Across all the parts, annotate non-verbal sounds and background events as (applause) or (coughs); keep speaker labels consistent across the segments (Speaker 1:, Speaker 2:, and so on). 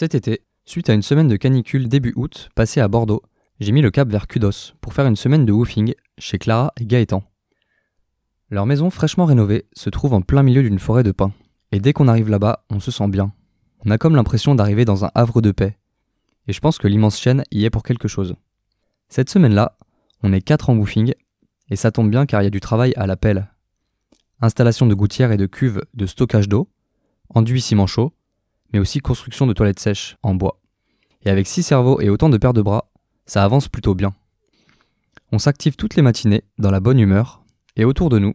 Speaker 1: Cet été, suite à une semaine de canicule début août passée à Bordeaux, j'ai mis le cap vers Kudos pour faire une semaine de woofing chez Clara et Gaëtan. Leur maison fraîchement rénovée se trouve en plein milieu d'une forêt de pins. Et dès qu'on arrive là-bas, on se sent bien. On a comme l'impression d'arriver dans un havre de paix. Et je pense que l'immense chaîne y est pour quelque chose. Cette semaine-là, on est quatre en woofing, et ça tombe bien car il y a du travail à la pelle. Installation de gouttières et de cuves de stockage d'eau, enduit ciment chaud, mais aussi construction de toilettes sèches en bois. Et avec six cerveaux et autant de paires de bras, ça avance plutôt bien. On s'active toutes les matinées dans la bonne humeur, et autour de nous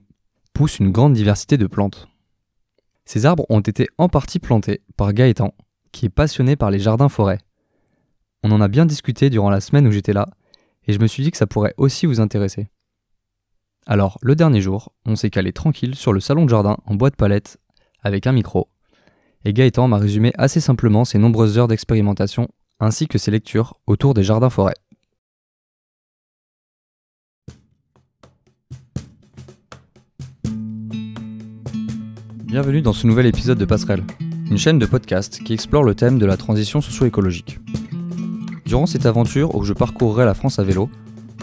Speaker 1: pousse une grande diversité de plantes. Ces arbres ont été en partie plantés par Gaëtan, qui est passionné par les jardins-forêts. On en a bien discuté durant la semaine où j'étais là, et je me suis dit que ça pourrait aussi vous intéresser. Alors, le dernier jour, on s'est calé tranquille sur le salon de jardin en bois de palette, avec un micro, et Gaëtan m'a résumé assez simplement ses nombreuses heures d'expérimentation ainsi que ses lectures autour des jardins-forêts. Bienvenue dans ce nouvel épisode de Passerelle, une chaîne de podcast qui explore le thème de la transition socio-écologique. Durant cette aventure où je parcourrai la France à vélo,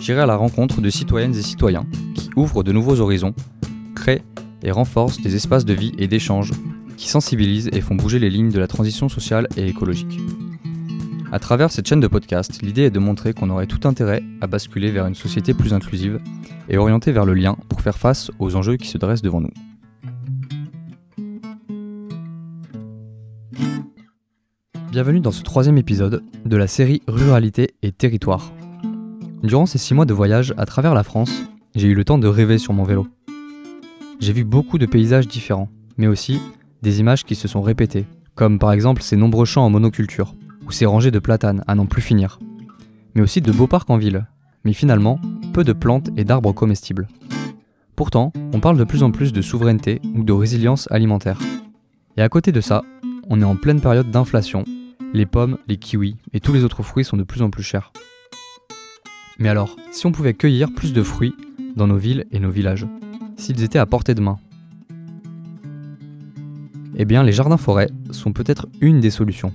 Speaker 1: j'irai à la rencontre de citoyennes et citoyens qui ouvrent de nouveaux horizons, créent et renforcent des espaces de vie et d'échange qui sensibilisent et font bouger les lignes de la transition sociale et écologique. À travers cette chaîne de podcast, l'idée est de montrer qu'on aurait tout intérêt à basculer vers une société plus inclusive et orientée vers le lien pour faire face aux enjeux qui se dressent devant nous. Bienvenue dans ce troisième épisode de la série Ruralité et Territoire. Durant ces six mois de voyage à travers la France, j'ai eu le temps de rêver sur mon vélo. J'ai vu beaucoup de paysages différents, mais aussi des images qui se sont répétées, comme par exemple ces nombreux champs en monoculture, ou ces rangées de platanes à n'en plus finir, mais aussi de beaux parcs en ville, mais finalement peu de plantes et d'arbres comestibles. Pourtant, on parle de plus en plus de souveraineté ou de résilience alimentaire. Et à côté de ça, on est en pleine période d'inflation, les pommes, les kiwis et tous les autres fruits sont de plus en plus chers. Mais alors, si on pouvait cueillir plus de fruits dans nos villes et nos villages, s'ils étaient à portée de main, eh bien les jardins-forêts sont peut-être une des solutions.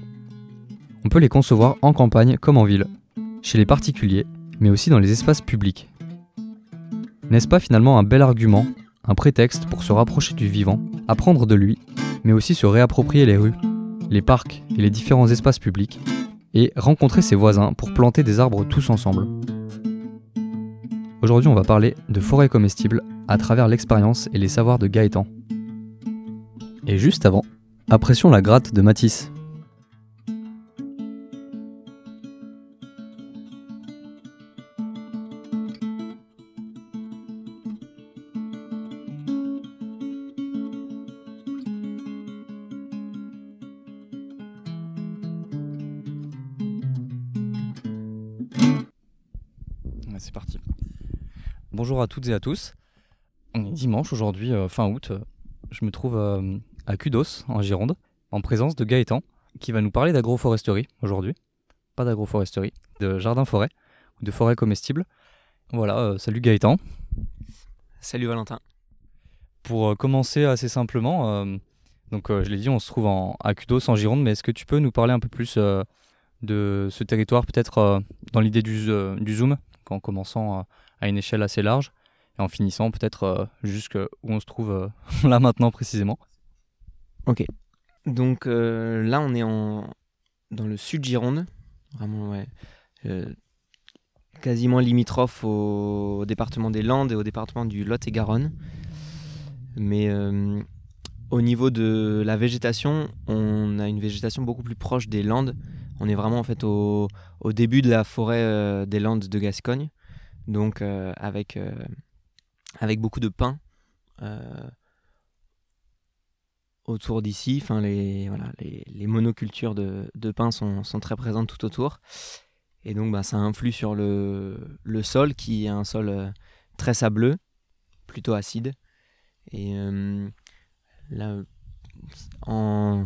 Speaker 1: On peut les concevoir en campagne comme en ville, chez les particuliers, mais aussi dans les espaces publics. N'est-ce pas finalement un bel argument, un prétexte pour se rapprocher du vivant, apprendre de lui, mais aussi se réapproprier les rues, les parcs et les différents espaces publics, et rencontrer ses voisins pour planter des arbres tous ensemble? Aujourd'hui, on va parler de forêts comestibles à travers l'expérience et les savoirs de Gaëtan. Et juste avant, apprécions la gratte de Matisse. C'est parti. Bonjour à toutes et à tous. On est dimanche aujourd'hui, euh, fin août. Je me trouve euh, à Kudos, en Gironde, en présence de Gaëtan, qui va nous parler d'agroforesterie aujourd'hui. Pas d'agroforesterie, de jardin-forêt, ou de forêt comestible. Voilà, euh, salut Gaëtan.
Speaker 2: Salut Valentin.
Speaker 1: Pour euh, commencer assez simplement, euh, donc je l'ai dit, on se trouve en, à Kudos, en Gironde, mais est-ce que tu peux nous parler un peu plus de ce territoire, peut-être dans l'idée du, du, zoom, en commençant à une échelle assez large et en finissant peut-être jusqu'où on se trouve (laughs) là maintenant précisément?
Speaker 2: Ok. Donc euh, là, on est en, dans le sud Gironde, vraiment, ouais. Euh, quasiment limitrophe au, département des Landes et au département du Lot-et-Garonne. Mais euh, au niveau de la végétation, on a une végétation beaucoup plus proche des Landes. On est vraiment en fait au, au début de la forêt des Landes de Gascogne, donc avec, avec beaucoup de pins autour d'ici. Enfin, les, voilà, les, monocultures de, de pins sont, très présentes tout autour. Et donc, bah, ça influe sur le, sol, qui est un sol euh, très sableux, plutôt acide. Et euh, là, en,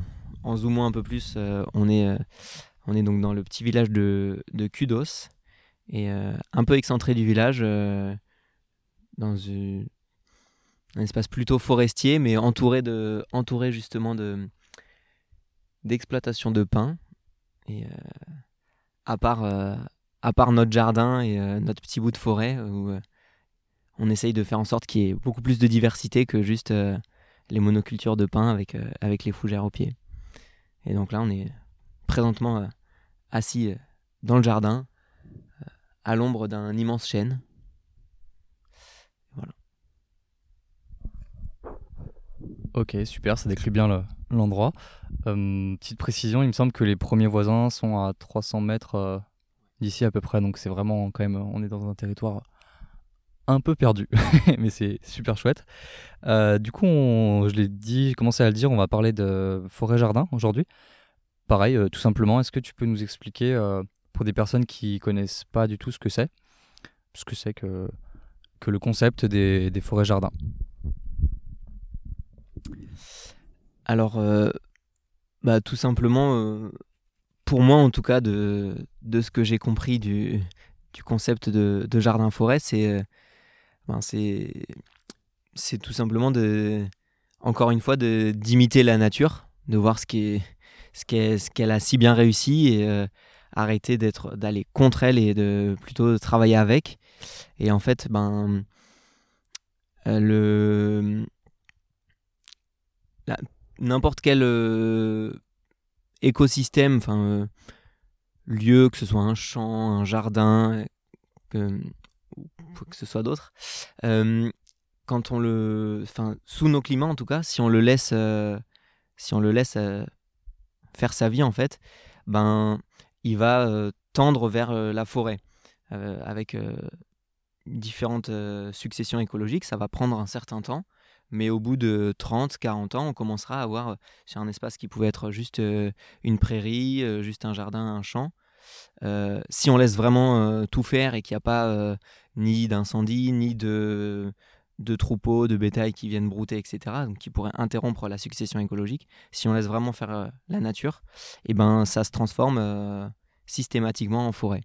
Speaker 2: zoomant un peu plus, euh, on, est, on est donc dans le petit village de, de Kudos. Et un peu excentré du village, dans une un espace plutôt forestier, mais entouré, de, entouré justement de, d'exploitation de pins. Et à part, à part notre jardin et notre petit bout de forêt, où on essaye de faire en sorte qu'il y ait beaucoup plus de diversité que juste les monocultures de pin avec, avec les fougères au pied. Et donc là, on est présentement assis dans le jardin, à l'ombre d'un immense chêne. Voilà.
Speaker 1: Ok, super, ça décrit bien l'endroit. Euh, petite précision, il me semble que les premiers voisins sont à 300 mètres euh, d'ici à peu près, donc c'est vraiment quand même, on est dans un territoire un peu perdu, (laughs) mais c'est super chouette. Euh, du coup, je l'ai dit, commencé à le dire, on va parler de forêt-jardin aujourd'hui. Pareil, tout simplement, est-ce que tu peux nous expliquer pour des personnes qui connaissent pas du tout ce que c'est, ce que c'est que, le concept des forêts-jardins
Speaker 2: Alors, euh, bah, tout simplement, euh, pour moi en tout cas, de, de ce que j'ai compris du, du, concept de, jardin-forêt, c'est euh, ben, c'est tout simplement de, encore une fois, d'imiter la nature, de voir ce qu'elle ce a si bien réussi et arrêter d'aller contre elle et de plutôt travailler avec. Et en fait, ben le n'importe quel euh, écosystème, enfin euh, lieu, que ce soit un champ, un jardin, que, que ce soit d'autres, euh, quand on le, enfin sous nos climats en tout cas, si on le laisse, si on le laisse faire sa vie en fait, ben il va tendre vers la forêt avec différentes successions écologiques. Ça va prendre un certain temps. Mais au bout de 30, 40 ans, on commencera à avoir sur un espace qui pouvait être juste une prairie, juste un jardin, un champ. si on laisse vraiment tout faire et qu'il n'y a pas ni d'incendie, ni de, de troupeaux, de bétail qui viennent brouter, etc., donc qui pourraient interrompre la succession écologique, si on laisse vraiment faire la nature, et eh ben, ça se transforme systématiquement en forêt.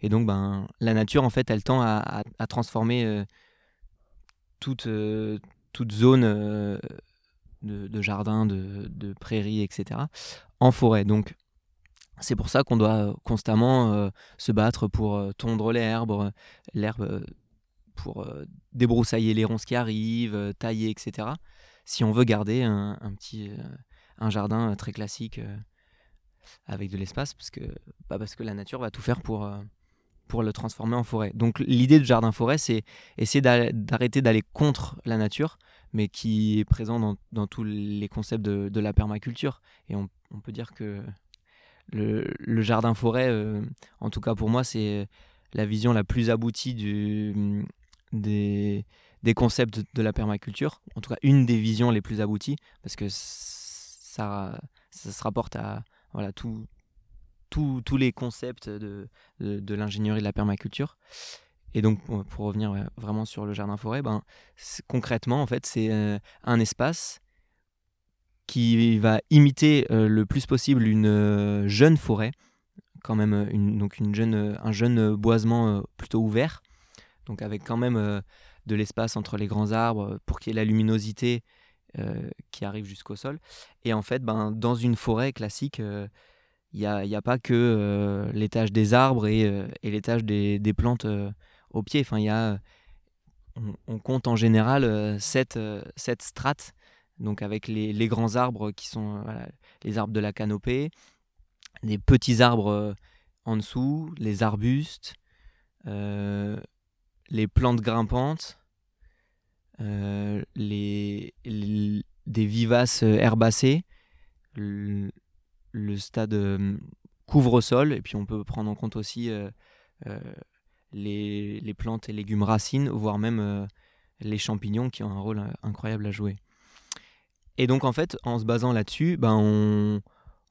Speaker 2: Et donc, ben, la nature, en fait, elle tend à, à, transformer toute, toute zone euh, de, jardin, de, prairies, etc., en forêt. Donc, c'est pour ça qu'on doit constamment euh, se battre pour euh, tondre l'herbe, l'herbe pour débroussailler les ronces qui arrivent, tailler, etc. Si on veut garder un, petit un jardin très classique avec de l'espace, parce que pas parce que la nature va tout faire pour pour le transformer en forêt. Donc l'idée de jardin-forêt, c'est essayer d'arrêter d'aller contre la nature, mais qui est présent dans, tous les concepts de, la permaculture. Et on, peut dire que le, jardin-forêt, euh, en tout cas pour moi, c'est la vision la plus aboutie des concepts de la permaculture. En tout cas, une des visions les plus abouties, parce que ça, ça se rapporte à voilà, tout, tous les concepts de, de, l'ingénierie de la permaculture. Et donc, pour revenir vraiment sur le jardin-forêt, ben, concrètement, en fait, c'est euh, un espace qui va imiter euh, le plus possible une euh, jeune forêt, quand même donc une jeune, un jeune boisement plutôt ouvert, donc avec quand même de l'espace entre les grands arbres pour qu'il y ait la luminosité qui arrive jusqu'au sol. Et en fait, ben, dans une forêt classique, il n'y a, a, pas que euh, l'étage des arbres et, euh, l'étage des, plantes euh, au pied. Enfin, y a, on, compte en général sept, sept, strates, donc avec les, grands arbres qui sont les arbres de la canopée, les petits arbres en dessous, les arbustes, les plantes grimpantes, les, des vivaces herbacées, stade euh, couvre-sol, et puis on peut prendre en compte aussi les, les, plantes et légumes racines, voire même les champignons qui ont un rôle incroyable à jouer. Et donc en fait, en se basant là-dessus, ben on,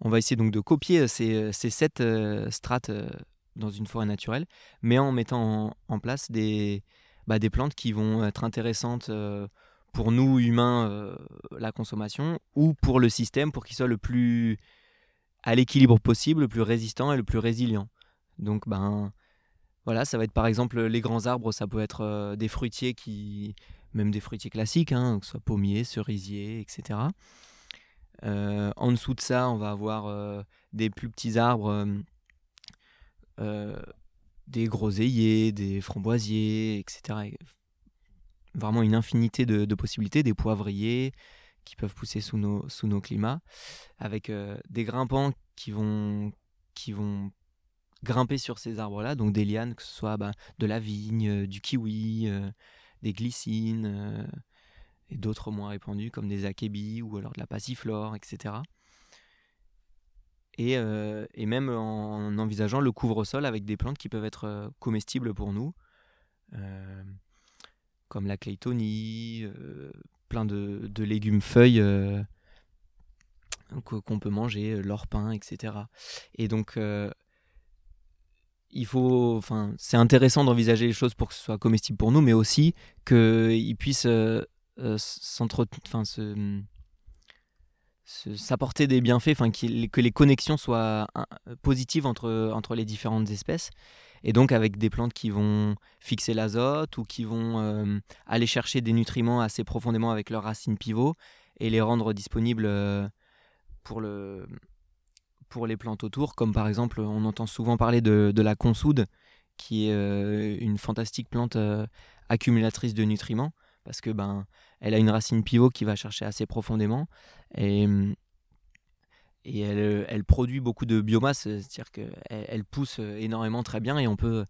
Speaker 2: on, va essayer donc de copier ces, ces sept strates dans une forêt naturelle, mais en mettant en, place des, bah, des plantes qui vont être intéressantes pour nous humains, la consommation, ou pour le système, pour qu'il soit le plus à l'équilibre possible, le plus résistant et le plus résilient. Donc, ben, voilà, ça va être par exemple les grands arbres, ça peut être euh, des fruitiers qui, même des fruitiers classiques, hein, que ce soit pommiers, cerisiers, etc. en dessous de ça, on va avoir des plus petits arbres, des groseilliers, des framboisiers, etc. Vraiment une infinité de, possibilités, des poivriers qui peuvent pousser sous nos, sous nos climats, avec des grimpants qui vont, qui vont grimper sur ces arbres-là, donc des lianes, que ce soit bah, de la vigne, du kiwi, des glycines et d'autres moins répandus comme des akébis ou alors de la passiflore, etc. Et, euh, et même en envisageant le couvre-sol avec des plantes qui peuvent être euh, comestibles pour nous, euh, comme la claytonie, plein de, de, légumes feuilles qu'on peut manger, l'orpin, etc. Et donc, il faut, enfin, c'est intéressant d'envisager les choses pour que ce soit comestible pour nous, mais aussi qu'ils puissent euh, s'apporter des bienfaits, que les connexions soient positives entre, entre les différentes espèces. Et donc avec des plantes qui vont fixer l'azote ou qui vont euh, aller chercher des nutriments assez profondément avec leurs racines pivots et les rendre disponibles euh, pour, le, pour les plantes autour, comme par exemple on entend souvent parler de, la consoude, qui est une fantastique plante accumulatrice de nutriments parce que ben elle a une racine pivot qui va chercher assez profondément et elle, elle produit beaucoup de biomasse, c'est-à-dire qu'elle elle pousse énormément très bien et on peut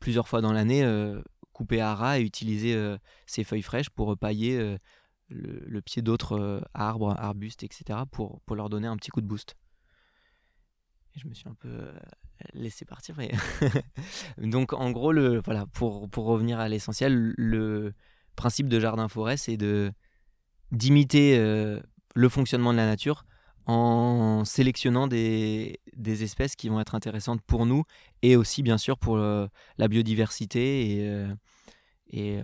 Speaker 2: plusieurs fois dans l'année euh, couper à ras et utiliser euh, ses feuilles fraîches pour pailler euh, le, pied d'autres arbres, arbustes, etc. Pour, leur donner un petit coup de boost. Je me suis un peu laissé partir. Mais (laughs) Donc en gros, voilà, pour, revenir à l'essentiel, le, principe de jardin-forêt, c'est de d'imiter euh, le fonctionnement de la nature en sélectionnant des, des, espèces qui vont être intéressantes pour nous et aussi bien sûr pour euh, la biodiversité et, euh, et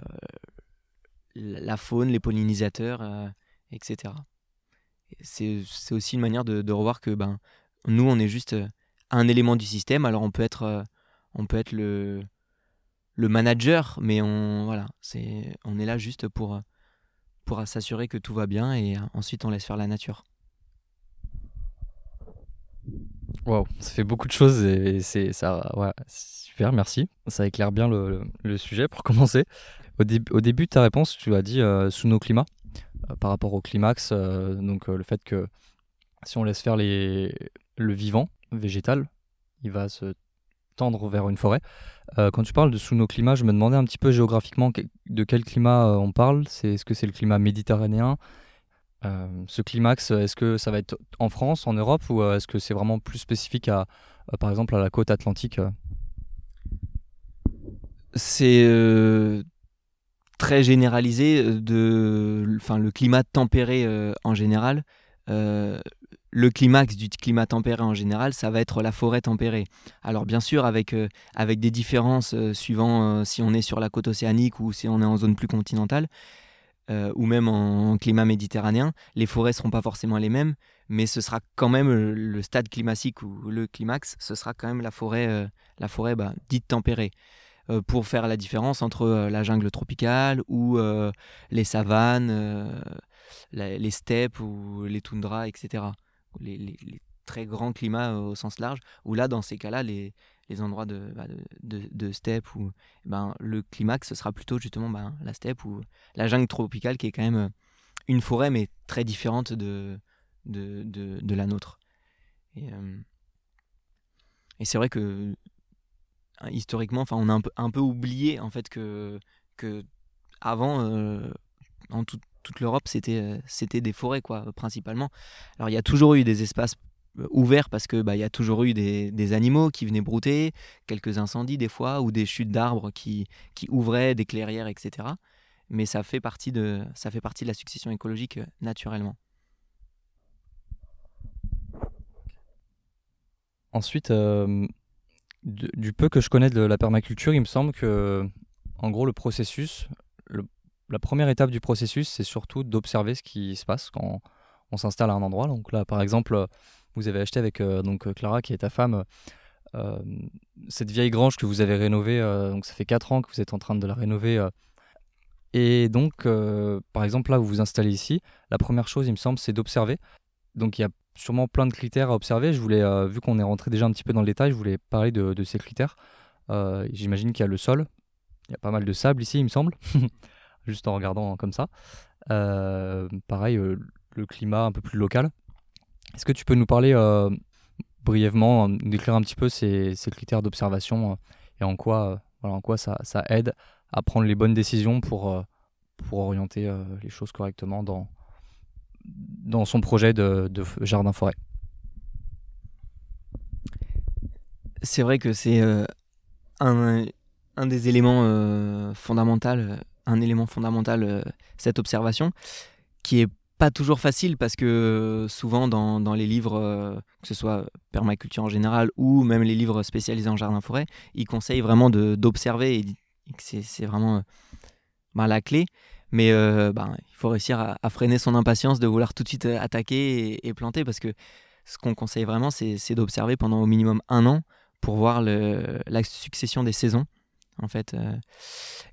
Speaker 2: la faune, les pollinisateurs, etc. C'est aussi une manière de, revoir que ben, nous, on est juste un élément du système, alors on peut être, on peut être le, le manager, mais on, voilà, c'est, on est là juste pour, pour s'assurer que tout va bien et ensuite on laisse faire la nature.
Speaker 1: Waouh, ça fait beaucoup de choses et c'est ça, ouais, super, merci. Ça éclaire bien le, sujet pour (laughs) commencer. Au, au, début de ta réponse, tu as dit euh, sous nos climats, euh, par rapport au climax, euh, donc le fait que si on laisse faire les, le vivant végétal, il va se tendre vers une forêt. Quand tu parles de sous nos climats, je me demandais un petit peu géographiquement de quel climat on parle. C'est, est-ce que c'est le climat méditerranéen Ce climax, est-ce que ça va être en France, en Europe, ou est-ce que c'est vraiment plus spécifique à, par exemple, à la côte atlantique
Speaker 2: C'est très généralisé de, enfin, le climat tempéré en général le climax du climat tempéré en général, ça va être la forêt tempérée. Alors bien sûr, avec, euh, avec des différences euh, suivant euh, si on est sur la côte océanique ou si on est en zone plus continentale, ou même en, climat méditerranéen, les forêts seront pas forcément les mêmes, mais ce sera quand même le stade climatique ou le climax, ce sera quand même la forêt, la forêt bah, dite tempérée. pour faire la différence entre la jungle tropicale ou les savanes, les steppes ou les toundras, etc les, très grands climats euh, au sens large, où là, dans ces cas-là, les, les endroits de, bah, de, steppe, ou ben, le climax, ce sera plutôt justement ben, la steppe ou la jungle tropicale, qui est quand même euh, une forêt, mais très différente de, de, de, la nôtre. Et, euh, et c'est vrai que historiquement, enfin, on a un peu, un peu oublié en fait que, que avant, en tout, toute l'Europe, c'était euh, c'était des forêts, quoi, principalement. Alors, il y a toujours eu des espaces euh, ouverts parce que bah, y a toujours eu des, animaux qui venaient brouter, quelques incendies des fois, ou des chutes d'arbres qui, qui ouvraient des clairières, etc. Mais ça fait partie de, ça fait partie de la succession écologique euh, naturellement.
Speaker 1: Ensuite, du peu que je connais de la permaculture, il me semble que, en gros, le processus, la première étape du processus, c'est surtout d'observer ce qui se passe quand on s'installe à un endroit. Donc là, par exemple, vous avez acheté avec euh, donc Clara, qui est ta femme, euh, cette vieille grange que vous avez rénovée. Euh, donc ça fait 4 ans que vous êtes en train de la rénover. et donc, par exemple, là, vous vous installez ici. La première chose, il me semble, c'est d'observer. donc il y a sûrement plein de critères à observer. Je voulais, euh, vu qu'on est rentré déjà un petit peu dans le détail, je voulais parler de, ces critères. Euh, J'imagine qu'il y a le sol. Il y a pas mal de sable ici, il me semble, (laughs) juste en regardant comme ça. Euh, pareil, euh, le climat un peu plus local. Est-ce que tu peux nous parler euh, brièvement, euh, décrire un petit peu ces, critères d'observation euh, et en quoi, euh, ça, aide à prendre les bonnes décisions pour, orienter les choses correctement dans, son projet de, jardin-forêt
Speaker 2: C'est vrai que c'est un, un des éléments fondamentaux, un élément fondamental, cette observation, qui est pas toujours facile parce que euh, souvent dans, dans les livres, euh, que ce soit permaculture en général ou même les livres spécialisés en jardin-forêt, ils conseillent vraiment d'observer et, c'est vraiment euh, ben, la clé. Mais ben, il faut réussir à, freiner son impatience de vouloir tout de suite attaquer et, planter parce que ce qu'on conseille vraiment, c'est d'observer pendant au minimum un an pour voir le- la succession des saisons. En fait. euh.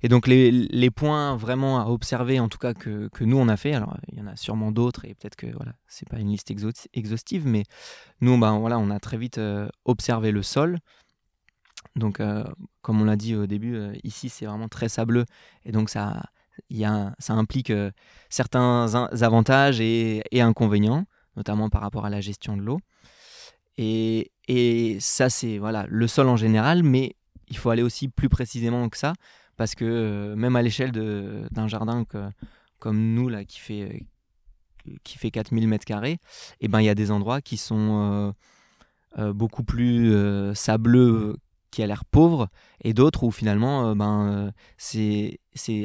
Speaker 2: Et donc les, points vraiment à observer, en tout cas que, nous on a fait, alors il y en a sûrement d'autres et peut-être que voilà, c'est pas une liste exhaust- exhaustive, mais nous ben, voilà, on a très vite euh, observé le sol. Donc euh, comme on l'a dit au début, ici c'est vraiment très sableux et donc ça, y a, ça implique certains in- avantages et, et inconvénients, notamment par rapport à la gestion de l'eau. Et, et ça, c'est voilà, le sol en général, mais il faut aller aussi plus précisément que ça, parce que euh, même à l'échelle d'un jardin comme nous, là, qui fait, euh, qui fait 4000 mètres carrés, et ben, il y a des endroits qui sont euh, beaucoup plus sableux, qui a l'air pauvre, et d'autres où finalement, ben, c'est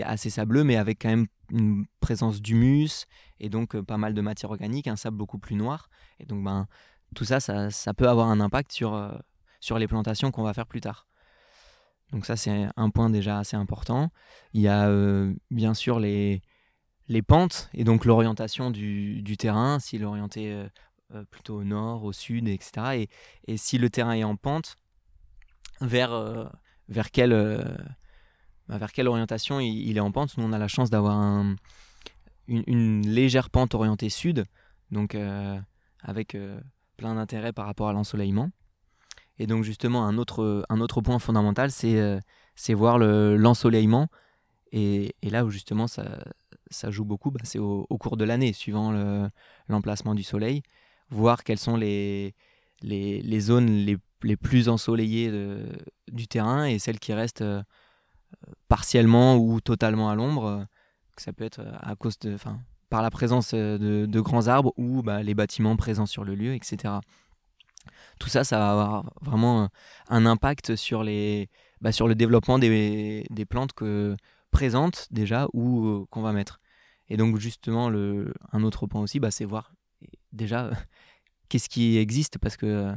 Speaker 2: assez sableux, mais avec quand même une présence d'humus, et donc pas mal de matière organique, un sable beaucoup plus noir. Et donc, ben, tout ça, ça, ça peut avoir un impact sur, sur les plantations qu'on va faire plus tard. Donc ça, c'est un point déjà assez important. Il y a euh, bien sûr les, les pentes et donc l'orientation du, terrain, s'il est orienté euh, euh, plutôt au nord, au sud, etc. Et, si le terrain est en pente, vers, vers, quelle, bah, vers quelle orientation il, est en pente? Nous, on a la chance d'avoir un- une, une légère pente orientée sud, donc avec plein d'intérêt par rapport à l'ensoleillement. Et donc justement, un autre, un autre point fondamental, c'est euh, c'est voir le- l'ensoleillement. et, et là où justement ça, ça joue beaucoup, bah, c'est au, cours de l'année, suivant le- l'emplacement du soleil, voir quelles sont les, les, les zones les, les plus ensoleillées du terrain et celles qui restent euh, partiellement ou totalement à l'ombre. ça peut être euh, à cause de, enfin, par la présence de, de grands arbres ou bah, les bâtiments présents sur le lieu, etc. Tout ça, ça va avoir vraiment un impact sur, les, bah, sur le développement des, des plantes que, présentes déjà ou euh, qu'on va mettre. Et donc justement, le, un autre point aussi, bah, c'est voir déjà (laughs) qu'est-ce qui existe parce que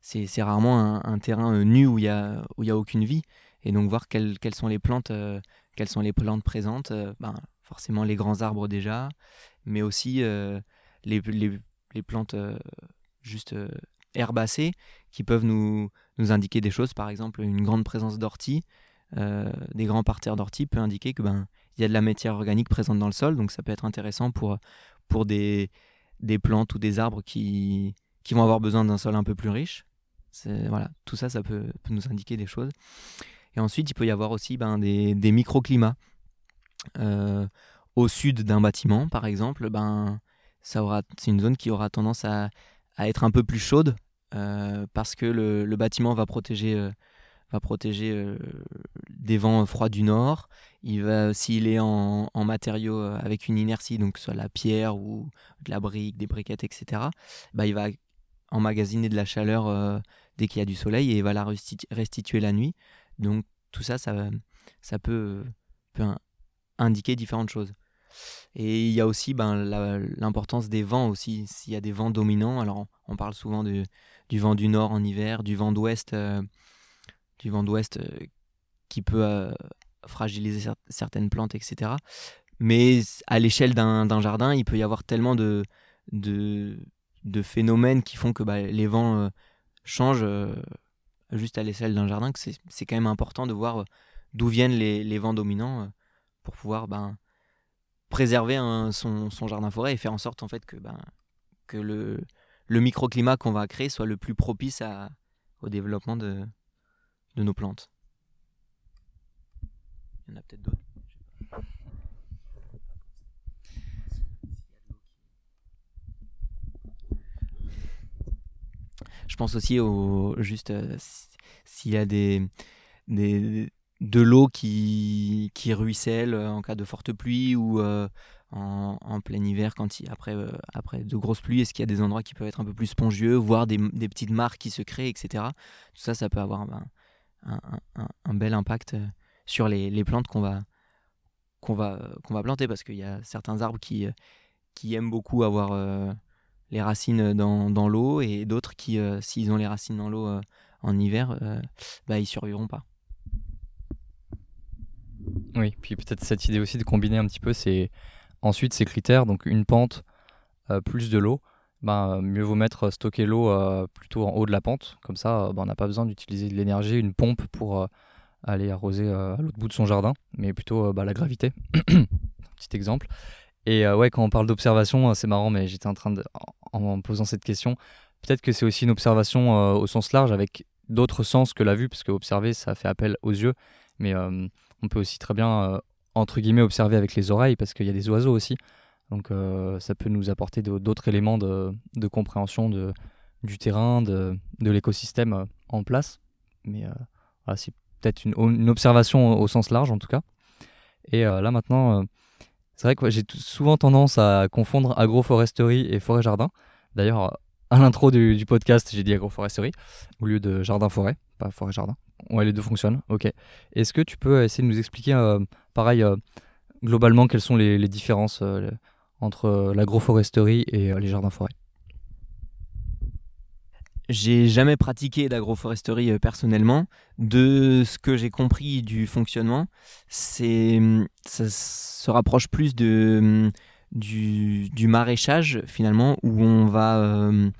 Speaker 2: c'est rarement un, terrain euh, nu où il n'y a, a aucune vie. Et donc voir quelles, quelles sont les plantes, euh, quelles sont les plantes présentes, ben, forcément les grands arbres déjà, mais aussi les, les, les plantes juste herbacées qui peuvent nous, nous indiquer des choses. Par exemple, une grande présence d'ortie, euh, des grands parterres d'ortie peut indiquer que ben il y a de la matière organique présente dans le sol, donc ça peut être intéressant pour, pour des, des plantes ou des arbres qui, qui vont avoir besoin d'un sol un peu plus riche. Voilà, tout ça, ça peut, nous indiquer des choses. Et ensuite, il peut y avoir aussi ben, des, des microclimats. Euh, au sud d'un bâtiment, par exemple, ben, c'est une zone qui aura tendance à, à être un peu plus chaude parce que le, bâtiment va protéger, euh, euh, des vents froids du nord. Il va, s'il est en, en matériaux euh, avec une inertie, donc soit la pierre ou de la brique, des briquettes, etc., ben, il va emmagasiner de la chaleur euh, dès qu'il y a du soleil et il va la restitu- restituer la nuit. Donc tout ça, ça, peut, peut in- indiquer différentes choses. Et il y a aussi ben, l'importance des vents aussi. S'il y a des vents dominants, alors on, parle souvent du vent du nord en hiver, du vent d'ouest, euh, du vent d'ouest euh, qui peut euh, fragiliser cer- certaines plantes, etc. Mais à l'échelle d'un jardin, il peut y avoir tellement de, phénomènes qui font que bah, les vents changent juste à l'échelle d'un jardin, que c'est quand même important de voir d'où viennent les, vents dominants pour pouvoir ben, préserver un- son, jardin forêt et faire en sorte en fait que ben, que le, microclimat qu'on va créer soit le plus propice à, au développement de, nos plantes. Il y en a peut-être d'autres. Je pense aussi au juste euh, s'il y a des de l'eau qui, qui ruisselle en cas de forte pluie ou euh, en, plein hiver quand il, après, euh, après de grosses pluies Est-ce qu'il y a des endroits qui peuvent être un peu plus spongieux, voire des, petites marques qui se créent, etc. Tout ça, ça peut avoir un, un, bel impact sur les, les plantes qu'on va, va, va planter parce qu'il y a certains arbres qui, qui aiment beaucoup avoir les racines dans, dans l'eau et d'autres qui, euh, s'ils ont les racines dans l'eau euh, en hiver, euh, bah, ils survivront pas.
Speaker 1: Oui, puis peut-être cette idée aussi de combiner un petit peu c'est ensuite ces critères, donc une pente plus de l'eau, bah, mieux vaut mettre stocker l'eau plutôt en haut de la pente, comme ça bah, on n'a pas besoin d'utiliser de l'énergie, une pompe pour aller arroser à l'autre bout de son jardin, mais plutôt bah, la gravité. (coughs) Petit exemple. Et euh, ouais, quand on parle d'observation, euh, c'est marrant, mais j'étais en train de, en, posant cette question, peut-être que c'est aussi une observation euh, au sens large avec d'autres sens que la vue, parce que observer, ça fait appel aux yeux, mais on peut aussi très bien, entre guillemets, observer avec les oreilles, parce qu'il y a des oiseaux aussi. Donc ça peut nous apporter d'autres éléments de, compréhension du terrain, de, l'écosystème en place. Mais c'est peut-être une, une, observation au sens large en tout cas. Et là maintenant, c'est vrai que j'ai souvent tendance à confondre agroforesterie et forêt-jardin. D'ailleurs, à l'intro du, podcast, j'ai dit agroforesterie au lieu de jardin-forêt, pas forêt-jardin. Ouais, les deux fonctionnent, ok. Est-ce que tu peux essayer de nous expliquer, euh, pareil, euh, globalement, quelles sont les, différences euh, entre l'agroforesterie et les jardins-forêts
Speaker 2: j'ai jamais pratiqué d'agroforesterie euh, personnellement. De ce que j'ai compris du fonctionnement, c'est ça se rapproche plus de du, du maraîchage finalement où on va euh,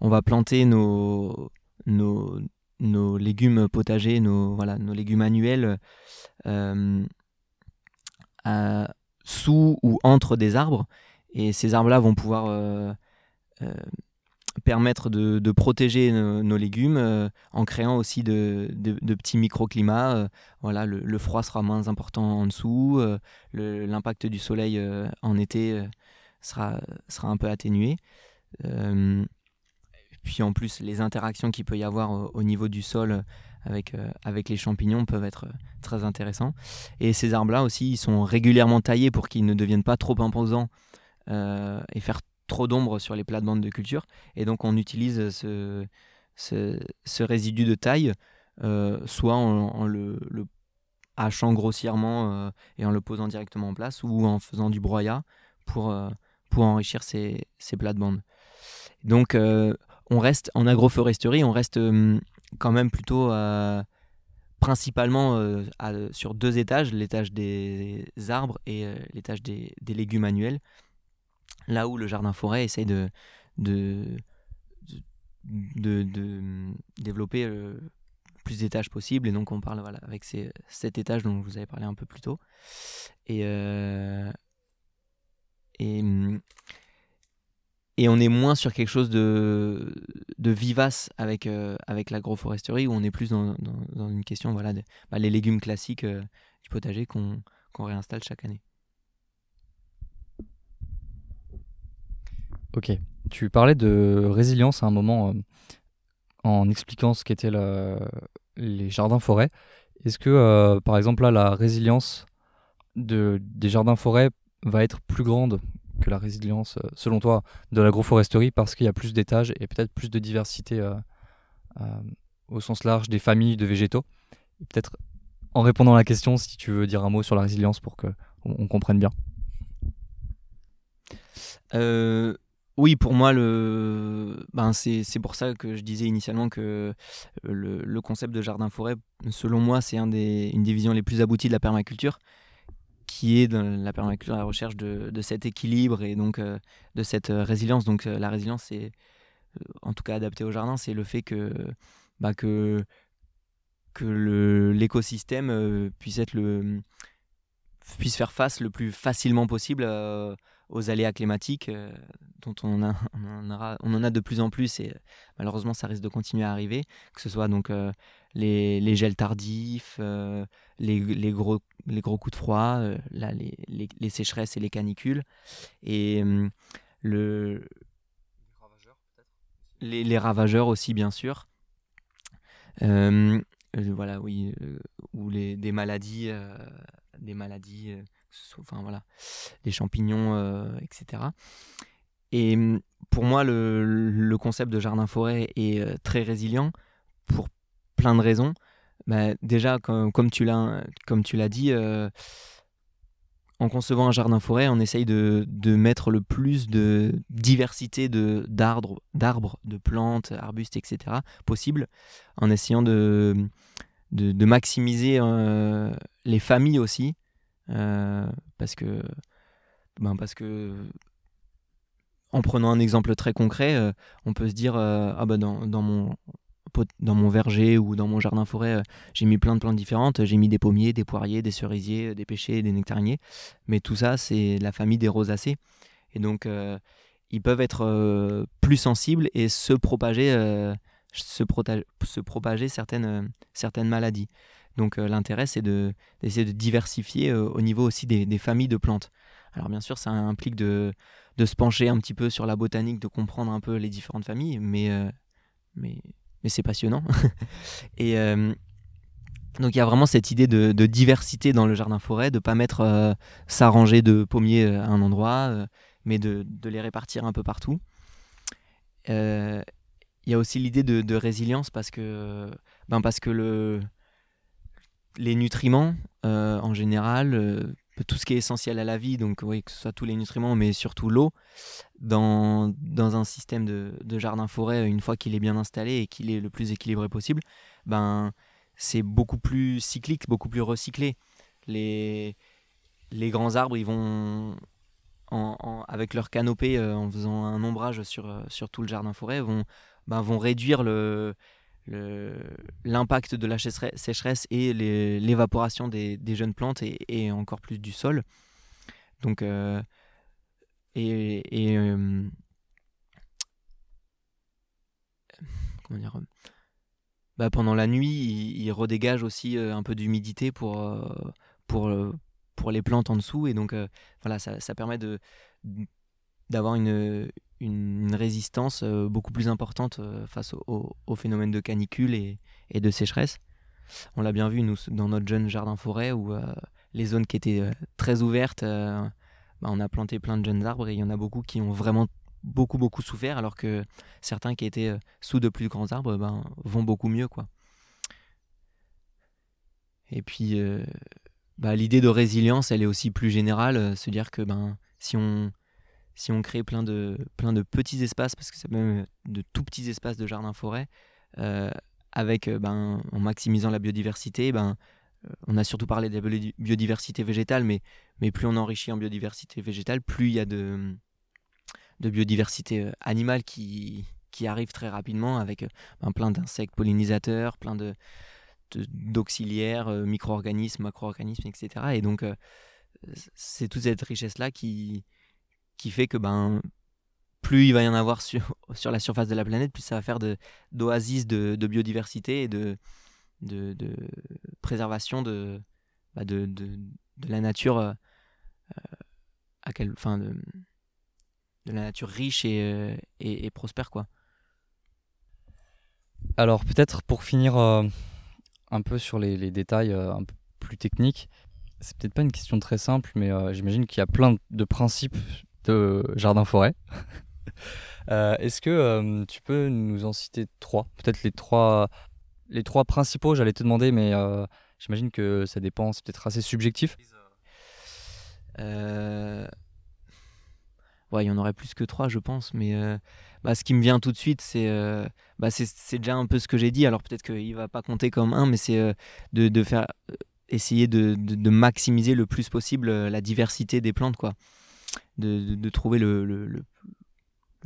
Speaker 2: on va planter nos nos, nos légumes potagers, nos voilà nos légumes annuels euh, sous ou entre des arbres et ces arbres là vont pouvoir permettre de, protéger nos, légumes euh, en créant aussi de, petits microclimats. Euh, voilà, le, froid sera moins important en dessous, euh, l'impact du soleil en été sera, sera un peu atténué. Puis en plus, les interactions qu'il peut y avoir au, niveau du sol avec, avec les champignons peuvent être très intéressants. Et ces arbres-là aussi, ils sont régulièrement taillés pour qu'ils ne deviennent pas trop imposants et faire trop d'ombre sur les plates-bandes de culture. Et donc on utilise ce, ce, résidu de taille, euh, soit en, le, hachant grossièrement euh, et en le posant directement en place, ou en faisant du broyat pour, euh, pour enrichir ces, ces plates-bandes. Donc on reste en agroforesterie, on reste quand même plutôt principalement sur deux étages, l'étage des arbres et l'étage des, légumes annuels là où le jardin-forêt essaye de, développer euh, plus d'étages possible. Et donc, on parle voilà, avec ces, cet étage dont je vous avais parlé un peu plus tôt. Et, euh, et, et on est moins sur quelque chose de, vivace avec, euh, avec l'agroforesterie, où on est plus dans, dans, une question, voilà, bah, les légumes classiques du potager qu'on réinstalle chaque année.
Speaker 1: Ok. Tu parlais de résilience à un moment euh, en expliquant ce qu'étaient les jardins-forêts. Est-ce que, euh, par exemple, là, la résilience de, des jardins-forêts va être plus grande que la résilience, euh, selon toi, de l'agroforesterie parce qu'il y a plus d'étages et peut-être plus de diversité au sens large des familles de végétaux Peut-être en répondant à la question, si tu veux dire un mot sur la résilience pour qu'on on comprenne bien.
Speaker 2: Euh, oui, pour moi, le... ben, c'est pour ça que je disais initialement que euh, le, le concept de jardin-forêt, selon moi, c'est un une des visions les plus abouties de la permaculture, qui est dans la permaculture la recherche de, cet équilibre et donc euh, de cette euh, résilience. Donc la résilience, c'est en tout cas adapté au jardin, c'est le fait que, bah, que, que l'écosystème puisse puisse faire face le plus facilement possible aux aléas climatiques dont on, (laughs) en on, en a de plus en plus et malheureusement ça risque de continuer à arriver, que ce soit donc les, les, gels tardifs, les, les, gros, les gros coups de froid, là, les, les, sécheresses et les canicules. Et le, les, les, ravageurs aussi, bien sûr. Euh, voilà, oui, ou les, des maladies, des maladies, enfin voilà, les champignons, etc. Et pour moi, le, concept de jardin-forêt est très résilient pour plein de raisons. Bah, déjà, comme, comme tu l'as dit, en concevant un jardin-forêt, on essaye de, de, mettre le plus de diversité d'arbres, d'arbres, de plantes, arbustes, etc. possible, en essayant de, de, de maximiser euh, les familles aussi, euh, parce que, ben parce que, en prenant un exemple très concret, euh, on peut se dire, ah ben dans, mon dans mon verger ou dans mon jardin forêt, euh, j'ai mis plein de plantes différentes. J'ai mis des pommiers, des poiriers, des cerisiers, euh, des pêchers, des nectariniers. Mais tout ça, c'est la famille des rosacées. Et donc, euh, ils peuvent être plus sensibles et se propager, se, propager certaines, certaines maladies. Donc, l'intérêt, c'est d'essayer de, diversifier au niveau aussi des, familles de plantes. Alors, bien sûr, ça implique de, de se pencher un petit peu sur la botanique, de comprendre un peu les différentes familles, mais, mais mais c'est passionnant. (laughs) et euh, donc il y a vraiment cette idée de, diversité dans le jardin-forêt, de ne pas mettre euh, sa rangée de pommiers euh, à un endroit, mais de, les répartir un peu partout. Il y a aussi l'idée de, résilience parce que, ben parce que le, les nutriments, en général, tout ce qui est essentiel à la vie, donc oui, que ce soit tous les nutriments, mais surtout l'eau, dans, dans un système de, de jardin-forêt, une fois qu'il est bien installé et qu'il est le plus équilibré possible, ben, c'est beaucoup plus cyclique, beaucoup plus recyclé. Les, les grands arbres, ils vont, avec leur canopée, euh, en faisant un ombrage sur, euh, sur tout le jardin-forêt, vont, ben, vont réduire le, l'impact de la sécheresse et l'évaporation des, jeunes plantes et, encore plus du sol. Donc, euh, et, euh, comment dire bah pendant la nuit, il, redégage aussi euh, un peu d'humidité pour, pour, pour les plantes en dessous. Et donc, voilà, ça, ça permet d'avoir une, une, résistance euh, beaucoup plus importante euh, face au, au, phénomène de canicule et, et de sécheresse. On l'a bien vu nous, dans notre jeune jardin-forêt où euh, les zones qui étaient très ouvertes, bah, on a planté plein de jeunes arbres et il y en a beaucoup qui ont vraiment beaucoup beaucoup souffert alors que certains qui étaient sous de plus grands arbres ben, vont beaucoup mieux quoi. Et puis bah, l'idée de résilience elle est aussi plus générale, se dire que ben si on si on crée plein de, plein de petits espaces, parce que c'est même de tout petits espaces de jardin-forêt, euh, avec, euh, ben, en maximisant la biodiversité, ben, euh, on a surtout parlé de la biodiversité végétale, mais, mais plus on enrichit en biodiversité végétale, plus il y a de, de biodiversité animale qui, qui arrive très rapidement, avec ben, plein d'insectes pollinisateurs, plein de d'auxiliaires, micro-organismes, macro-organismes, etc. Et donc, c'est toute cette richesse-là qui, qui fait que ben, plus il va y en avoir sur, (laughs) la surface de la planète, plus ça va faire d'oasis de, de, biodiversité et de, préservation de, bah de, la nature euh, à quel, fin de, la nature riche et, euh, et, prospère quoi.
Speaker 1: Alors peut-être pour finir euh, un peu sur les, les, détails un peu plus techniques, c'est peut-être pas une question très simple, mais j'imagine qu'il y a plein de principes de jardin-forêt. (laughs) Euh, est-ce que euh, tu peux nous en citer trois? Peut-être les trois, les trois principaux, j'allais te demander, mais euh, j'imagine que ça dépend, c'est peut-être assez subjectif.
Speaker 2: Ouais, il y en aurait plus que trois, je pense, mais bah, ce qui me vient tout de suite, c'est bah, c'est déjà un peu ce que j'ai dit. Alors peut-être qu'il va pas compter comme un, mais c'est de, faire essayer de, de, de, maximiser le plus possible la diversité des plantes, quoi de, de, trouver le, le,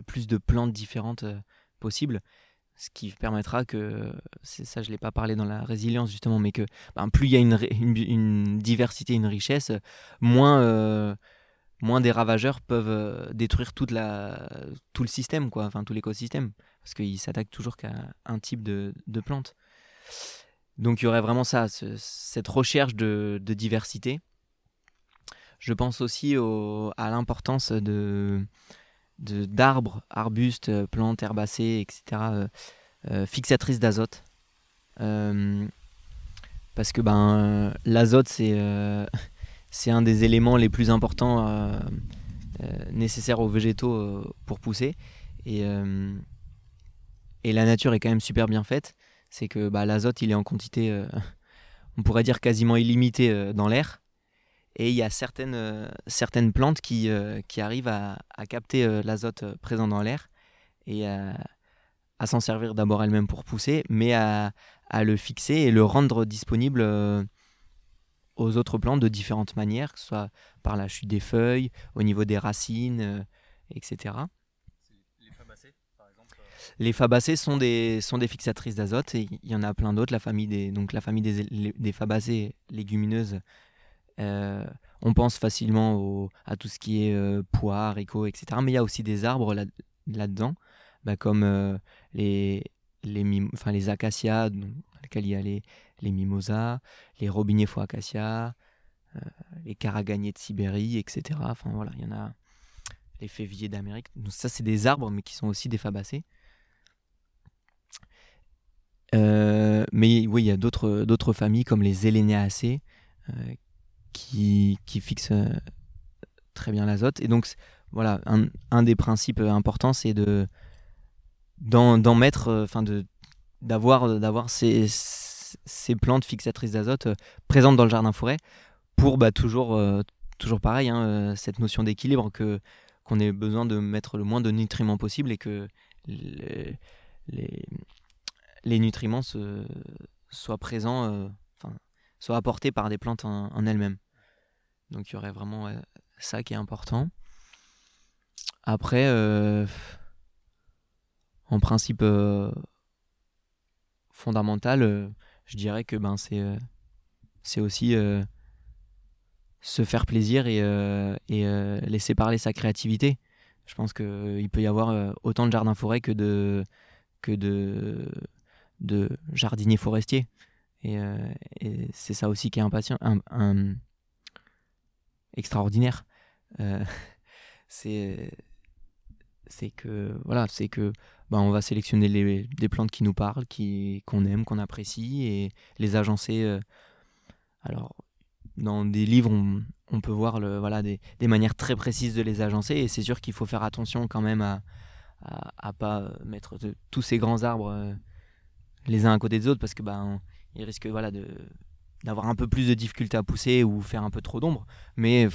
Speaker 2: plus de plantes différentes euh, possibles ce qui permettra que, c'est ça je ne l'ai pas parlé dans la résilience justement, mais que ben, plus il y a une, une, diversité, une richesse, moins, euh, moins des ravageurs peuvent détruire toute la, tout le système, quoi, enfin tout l'écosystème, parce qu'ils s'attaquent toujours qu'à un type de, de plante. Donc il y aurait vraiment ça, cette recherche de, diversité. Je pense aussi au, à l'importance de d'arbres, arbustes, plantes, herbacées, etc., fixatrices d'azote. parce que ben, l'azote, c'est (laughs) c'est un des éléments les plus importants euh, euh, nécessaires aux végétaux euh, pour pousser. Et, et la nature est quand même super bien faite. C'est que bah, l'azote, il est en quantité, (laughs) on pourrait dire quasiment illimitée dans l'air. Et il y a certaines, certaines plantes qui, qui arrivent à, à capter l'azote présent dans l'air et à, à s'en servir d'abord elles-mêmes pour pousser, mais à, à, le fixer et le rendre disponible aux autres plantes de différentes manières, que ce soit par la chute des feuilles, au niveau des racines, euh, etc. Les fabacées, par exemple euh, Les fabacées sont des, sont des fixatrices d'azote et il y en a plein d'autres. La famille des, donc la famille des, des fabacées légumineuses, euh, on pense facilement à tout ce qui est pois, haricots, etc. Mais il y a aussi des arbres là, là-dedans, bah, comme les, les, enfin, les acacias, dans lesquels il y a les, les mimosas, les robiniers foie acacia, euh, les caraganiers de Sibérie, etc. Enfin voilà, il y en a les féviers d'Amérique. Donc ça, c'est des arbres, mais qui sont aussi des fabacées. Euh, mais oui, il y a d'autres, familles comme les Élénéacées euh, qui, qui fixent très bien l'azote. Et donc, voilà, un, des principes importants, c'est de d'en, mettre, enfin de d'avoir ces, ces plantes fixatrices d'azote euh, présentes dans le jardin forêt pour bah, toujours, euh, toujours pareil, hein, euh, cette notion d'équilibre, que qu'on ait besoin de mettre le moins de nutriments possible et que les, les, nutriments se, soient présents, enfin soient apportés par des plantes en, elles-mêmes. Donc il y aurait vraiment ça qui est important. Après, en principe fondamental, je dirais que ben, c'est euh, aussi euh, se faire plaisir et, euh, laisser parler sa créativité. Je pense qu'il peut y avoir autant de jardins-forêts que de, que de jardiniers forestiers. Et, et c'est ça aussi qui est impatient, un, extraordinaire. (laughs) c'est c'est que voilà, c'est que bah, on va sélectionner les, des plantes qui nous parlent, qui, qu'on aime, qu'on apprécie, et les agencer. Euh, alors, dans des livres, on, on peut voir le, voilà, des, des, manières très précises de les agencer, et c'est sûr qu'il faut faire attention quand même à à, pas mettre tous ces grands arbres euh, les uns à côté des autres, parce que bah, ils risquent voilà, de, d'avoir un peu plus de difficulté à pousser ou faire un peu trop d'ombre. Mais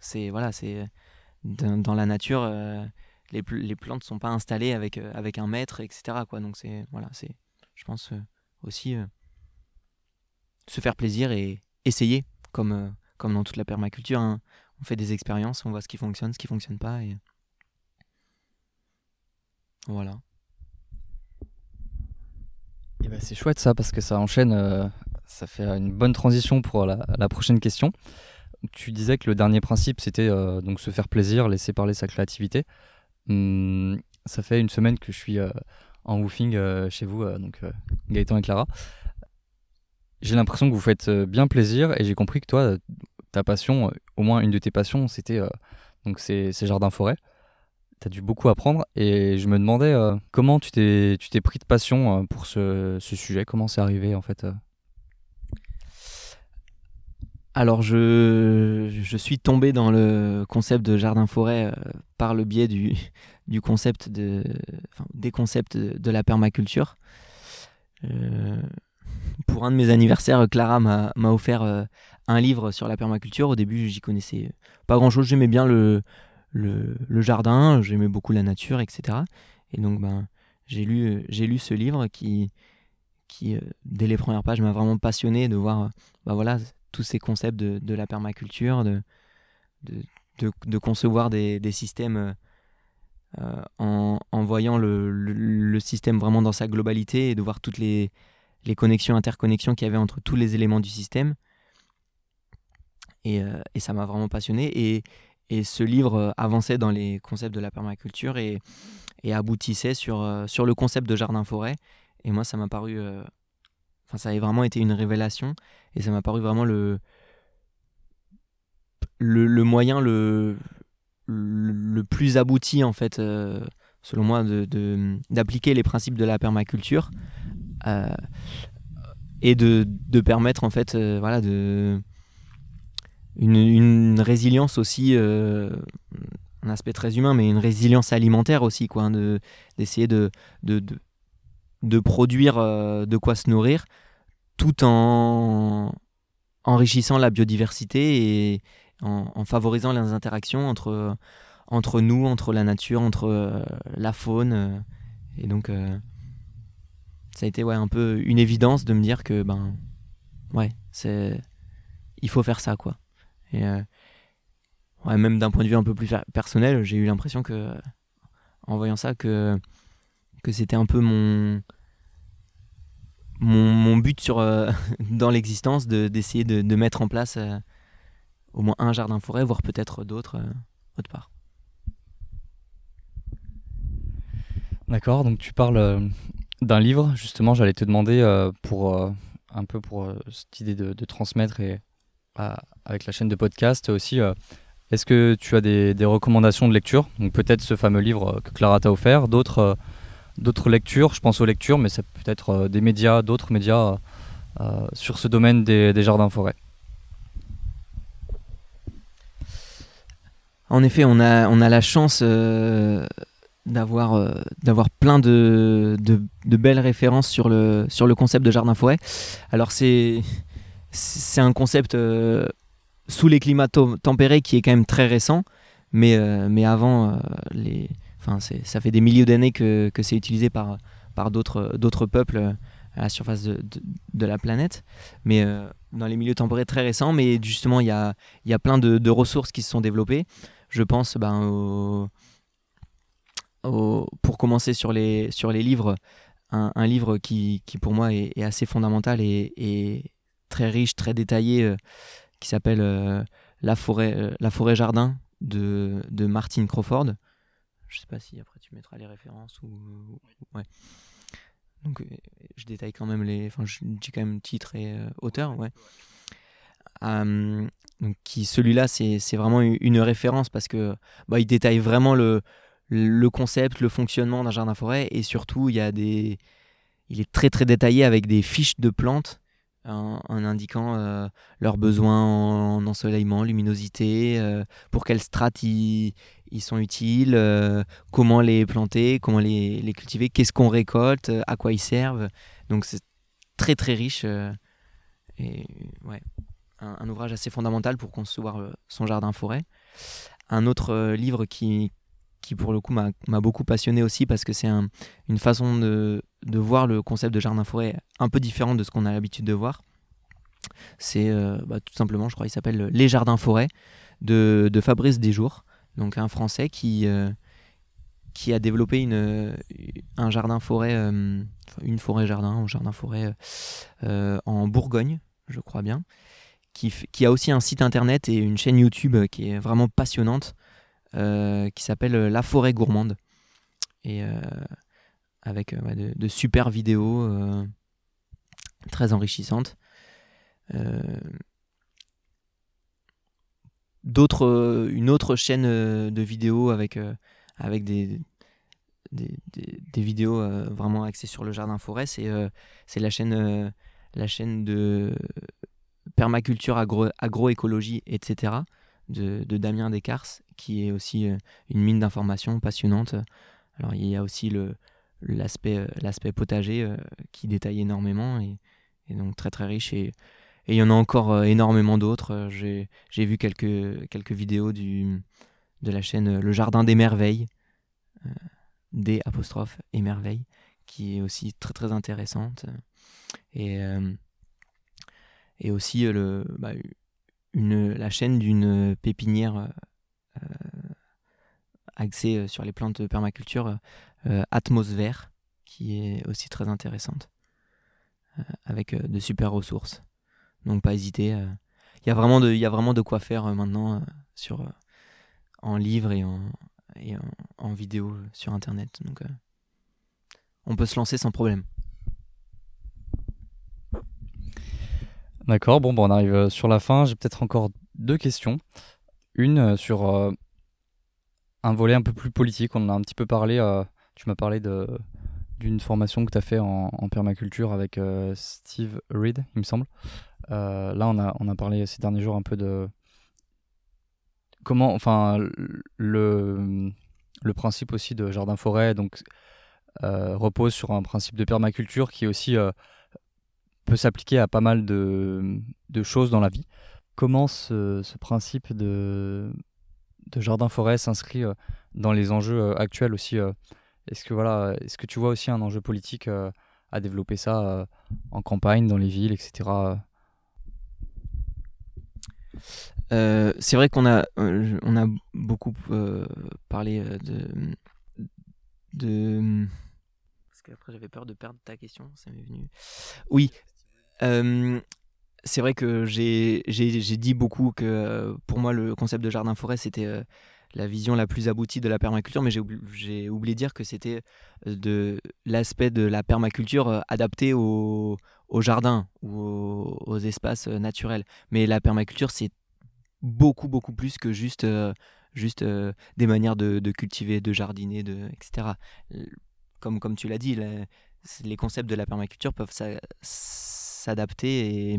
Speaker 2: c'est voilà, c'est dans, la nature. Euh, les, les plantes sont pas installées avec, euh, avec un mètre, etc. Quoi. Donc c'est voilà, c'est je pense euh, aussi se faire plaisir et essayer, comme, comme dans toute la permaculture. Hein. On fait des expériences, on voit ce qui fonctionne, ce qui fonctionne pas. Et... Voilà.
Speaker 1: Et ben c'est chouette ça parce que ça enchaîne, ça fait une bonne transition pour la, prochaine question. Tu disais que le dernier principe c'était donc se faire plaisir, laisser parler sa créativité. Hum, ça fait une semaine que je suis euh, en woofing euh, chez vous, euh, donc Gaëtan et Clara. J'ai l'impression que vous faites bien plaisir et j'ai compris que toi, ta passion, au moins une de tes passions, c'était donc ces, ces jardins-forêts. Tu as dû beaucoup apprendre et je me demandais comment tu t'es, pris de passion pour ce, ce sujet, comment c'est arrivé en fait
Speaker 2: alors je, je, suis tombé dans le concept de jardin-forêt euh, par le biais du, du concept de, enfin, des concepts de, la permaculture. Euh, pour un de mes anniversaires, Clara m'a offert euh, un livre sur la permaculture. Au début, j'y connaissais pas grand-chose. J'aimais bien le, le, jardin, j'aimais beaucoup la nature, etc. Et donc, ben, j'ai lu, j'ai lu ce livre qui, qui dès les premières pages, m'a vraiment passionné de voir, bah voilà, tous ces concepts de, de la permaculture, de, de, de, concevoir des, des systèmes euh, en, en, voyant le, le, système vraiment dans sa globalité et de voir toutes les, les connexions, interconnexions qu'il y avait entre tous les éléments du système. Et, euh, et ça m'a vraiment passionné. Et, et ce livre avançait dans les concepts de la permaculture et, aboutissait sur, sur le concept de jardin-forêt. Et moi, ça m'a paru. Enfin, ça a vraiment été une révélation et ça m'a paru vraiment le, moyen le, plus abouti, en fait, selon moi, d'appliquer les principes de la permaculture et de, de, permettre, en fait, voilà, de une, résilience aussi, euh, un aspect très humain, mais une résilience alimentaire aussi, quoi, hein, de, d'essayer de, de, de, produire euh, de quoi se nourrir, tout en enrichissant la biodiversité et en, favorisant les interactions entre, entre nous, entre la nature, entre euh, la faune. et donc, ça a été ouais, un peu une évidence de me dire que, ben, ouais, c'est, il faut faire ça, quoi. Et euh, même d'un point de vue un peu plus personnel, j'ai eu l'impression que, en voyant ça, que, que c'était un peu mon, mon, but sur, euh, (laughs) dans l'existence d'essayer de, de, mettre en place euh, au moins un jardin-forêt, voire peut-être d'autres autre part.
Speaker 1: D'accord, donc tu parles d'un livre, justement, j'allais te demander pour un peu pour cette idée de, de transmettre et avec la chaîne de podcast aussi. Euh, est-ce que tu as des, recommandations de lecture? Donc peut-être ce fameux livre euh, que Clara t'a offert, d'autres euh, d'autres lectures, je pense aux lectures, mais c'est peut-être des médias, d'autres médias sur ce domaine des, jardins-forêts.
Speaker 2: En effet, on a, on a la chance d'avoir d'avoir plein de, de, de, belles références sur le, sur le concept de jardin-forêt. Alors c'est c'est un concept euh, sous les climats tempérés qui est quand même très récent, mais, euh, mais avant, euh, les, ça fait des milliers d'années que, que c'est utilisé par, par d'autres peuples à la surface de, de, la planète, mais dans les milieux tempérés très récents, mais justement, il y a, y a plein de, ressources qui se sont développées. Je pense ben, pour commencer sur les, sur les livres, un, livre qui, qui, pour moi est, assez fondamental et, très riche, très détaillé, euh, qui s'appelle euh, La forêt, euh, La forêt jardin de, de Martin Crawford. Je sais pas si après tu mettras les références ou, ouais. Donc je détaille quand même les, enfin je dis quand même titre et auteur, ouais. donc qui celui-là c'est vraiment une référence parce que bah, il détaille vraiment le, le concept, le fonctionnement d'un jardin forêt et surtout il y a des il est très très détaillé avec des fiches de plantes en, indiquant euh, leurs besoins en, ensoleillement, luminosité, euh, pour quelles strates ils, sont utiles, euh, comment les planter, comment les, les cultiver, qu'est-ce qu'on récolte, à quoi ils servent. Donc c'est très très riche et ouais, un, ouvrage assez fondamental pour concevoir son jardin forêt. Un autre livre qui, qui pour le coup m'a beaucoup passionné aussi parce que c'est une façon de, voir le concept de jardin-forêt un peu différent de ce qu'on a l'habitude de voir. C'est euh, bah, tout simplement, je crois, il s'appelle Les Jardins-Forêts de, de, Fabrice Desjours, donc un Français qui, euh, qui a développé une, un jardin-forêt, euh, une forêt-jardin, un jardin-forêt en Bourgogne, je crois bien, qui, qui, a aussi un site internet et une chaîne YouTube qui est vraiment passionnante euh, qui s'appelle euh, La forêt gourmande. Et euh, avec de, super vidéos très enrichissantes. Une autre chaîne de vidéos avec, avec des, des, vidéos vraiment axées sur le jardin forêt, c'est c'est la chaîne la chaîne de permaculture agro, agroécologie etc de, Damien Descartes, qui est aussi euh, une mine d'informations passionnante. Alors il y a aussi euh, l'aspect potager euh, qui détaille énormément et, donc très très riche. Et, il y en a encore énormément d'autres. J'ai, vu quelques, quelques vidéos du, de la chaîne Le Jardin des Merveilles, des apostrophes et merveilles, qui est aussi très très intéressante. Et, et aussi le, bah, la chaîne d'une pépinière euh, euh, axée euh, sur les plantes de permaculture, Atmosphère, qui est aussi très intéressante, avec de super ressources. Donc pas hésiter. Il y, a vraiment de, a vraiment de quoi faire maintenant sur, en livre et en, et en, vidéo sur Internet. Donc, on peut se lancer sans problème.
Speaker 1: D'accord, bon, bon, on arrive sur la fin. J'ai peut-être encore deux questions. Une sur un volet un peu plus politique. On en a un petit peu parlé. tu m'as parlé de d'une formation que tu as fait en, permaculture avec Steve Reed, il me semble. là, on a, on a parlé ces derniers jours un peu de comment, enfin, le, le principe aussi de jardin-forêt donc, euh, repose sur un principe de permaculture qui aussi euh, peut s'appliquer à pas mal de, de, choses dans la vie. Comment ce, ce principe de, de jardin-forêt s'inscrit euh, dans les enjeux actuels aussi Est-ce que, voilà, est que tu vois aussi un enjeu politique à développer ça en campagne, dans les villes, etc.
Speaker 2: Euh, c'est vrai qu'on a, euh, on a beaucoup euh, parlé de, de. Parce qu'après j'avais peur de perdre ta question, ça m'est venu. Oui. C'est vrai que j'ai dit beaucoup que pour moi le concept de jardin-forêt c'était la vision la plus aboutie de la permaculture, mais j'ai oublié de dire que c'était de l'aspect de la permaculture adapté au, jardin ou aux, espaces naturels. Mais la permaculture, c'est beaucoup, beaucoup plus que juste, euh, euh, des manières de, cultiver, de jardiner, de, etc. Comme, comme tu l'as dit, les, concepts de la permaculture peuvent s'adapter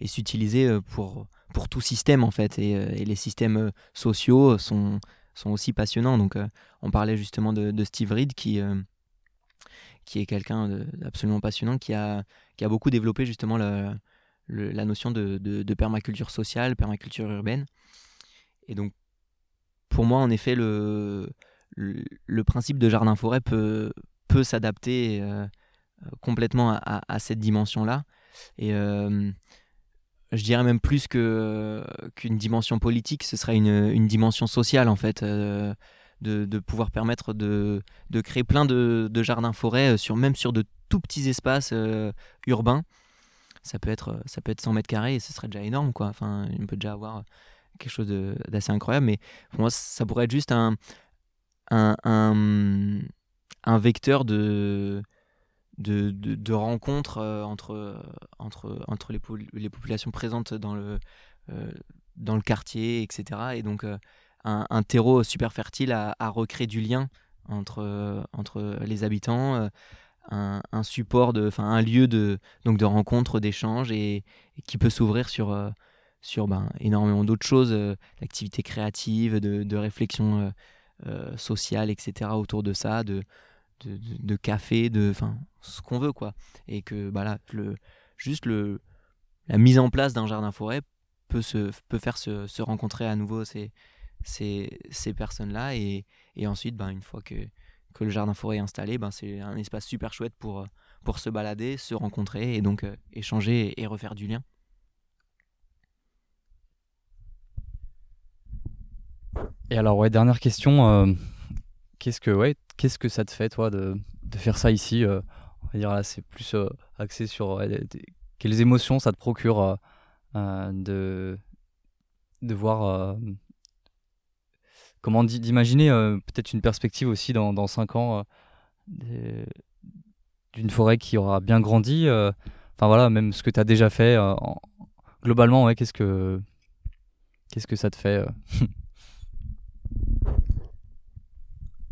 Speaker 2: et, s'utiliser euh, pour, pour tout système, en fait. Et, les systèmes sociaux sont, sont aussi passionnants. Donc, on parlait justement de, Steve Reed qui qui est quelqu'un d'absolument passionnant, qui a, qui a beaucoup développé justement la, notion de, permaculture sociale, permaculture urbaine. Et donc, pour moi, en effet, le, le, principe de jardin-forêt peut, peut s'adapter euh, complètement à, cette dimension-là. Et euh, je dirais même plus qu'une dimension politique, ce serait une, une, dimension sociale, en fait. Euh, de, de, pouvoir permettre de, de créer plein de, de jardins-forêts, sur, même sur de tout petits espaces urbains, ça peut être, euh, ça peut être 100 mètres carrés et ce serait déjà énorme, quoi. Enfin, on peut déjà avoir quelque chose d'assez incroyable, mais pour moi, ça pourrait être juste un, un, un, vecteur de, de, rencontres euh, entre, entre, entre les, populations présentes dans le, euh, dans le quartier, etc. Et donc, un, terreau super fertile à, recréer du lien entre, entre les habitants, un, support, de, un lieu de, donc de rencontre, d'échange et, qui peut s'ouvrir sur, euh, sur ben, énormément d'autres choses, euh, d'activités créatives, de, de réflexion euh, sociale, etc. autour de ça, de, de, café, de ce qu'on veut. quoi Et que bah le, juste le, la mise en place d'un jardin forêt peut, se, peut faire se, rencontrer à nouveau ces, ces, ces personnes-là. Et, et ensuite, ben, une fois que que le jardin forêt est installé, ben c'est un espace super chouette pour, pour se balader, se rencontrer et donc euh, échanger et, refaire du lien.
Speaker 1: Et alors, ouais, dernière question. Euh, qu'est-ce que ouais, qu'est-ce que ça te fait, toi, de, faire ça ici On va dire là, c'est plus axé sur quelles émotions ça te procure de, de voir comment d'imaginer euh, peut-être une perspective aussi dans, dans 5 ans euh, d'une forêt qui aura bien grandi. Euh, enfin voilà, même ce que tu as déjà fait. globalement, ouais, qu'est-ce que qu'est-ce que ça te fait (laughs)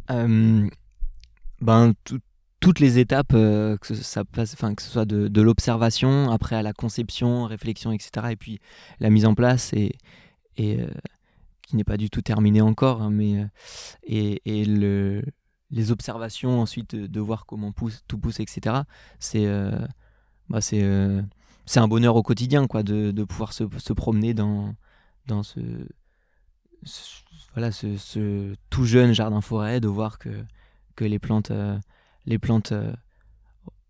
Speaker 2: ben, toutes les étapes, que, ça passe, que ce soit de, de l'observation, après à la conception, réflexion, etc., et puis la mise en place et, et, qui n'est pas du tout terminé encore, hein, mais euh, et, et le, les observations ensuite de, voir comment pousse, tout pousse, etc. C'est euh, bah euh, c'est un bonheur au quotidien quoi de, de pouvoir se, se, promener dans dans ce, voilà ce, tout jeune jardin forêt de voir que que les plantes les plantes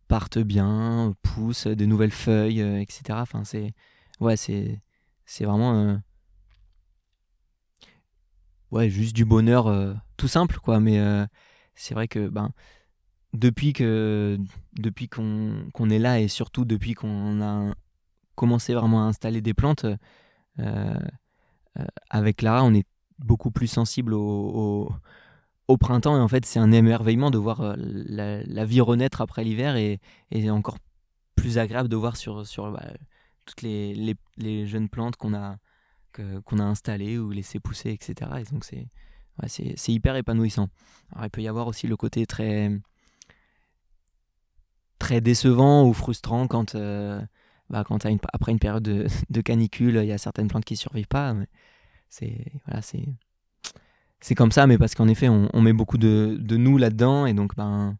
Speaker 2: partent bien poussent de nouvelles feuilles etc enfin c'est ouais c'est c'est vraiment ouais, juste du bonheur euh, tout simple, quoi. Mais euh, c'est vrai que ben, depuis que depuis qu'on est là et surtout depuis qu'on a commencé vraiment à installer des plantes, euh, avec Lara, on est beaucoup plus sensible au, au, printemps. Et en fait, c'est un émerveillement de voir la, vie renaître après l'hiver et, et, encore plus agréable de voir sur, sur bah, toutes les, les, jeunes plantes qu'on a, qu'on a installées ou laissées pousser, etc. Et donc, c'est ouais, hyper épanouissant. Alors, il peut y avoir aussi le côté très très décevant ou frustrant quand, euh, bah, quand après une période de, de canicule, il y a certaines plantes qui ne survivent pas. C'est voilà, c'est c'est comme ça, mais parce qu'en effet, on, met beaucoup de, de nous là-dedans, et donc ben,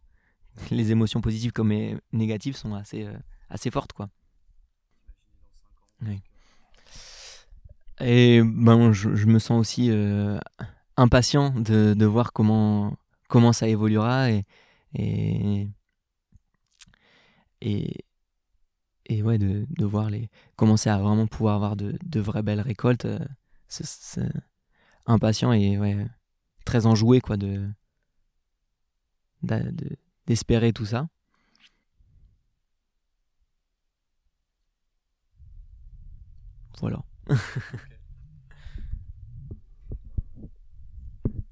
Speaker 2: les émotions positives comme négatives sont assez, euh, assez fortes. Quoi. Et ben, je, me sens aussi euh, impatient de, de, voir comment, comment ça évoluera et, et, et, et ouais, de, de, voir les commencer à vraiment pouvoir avoir de, de vraies belles récoltes, euh, c'est impatient et très enjoué quoi de d'espérer tout ça. Voilà. (laughs)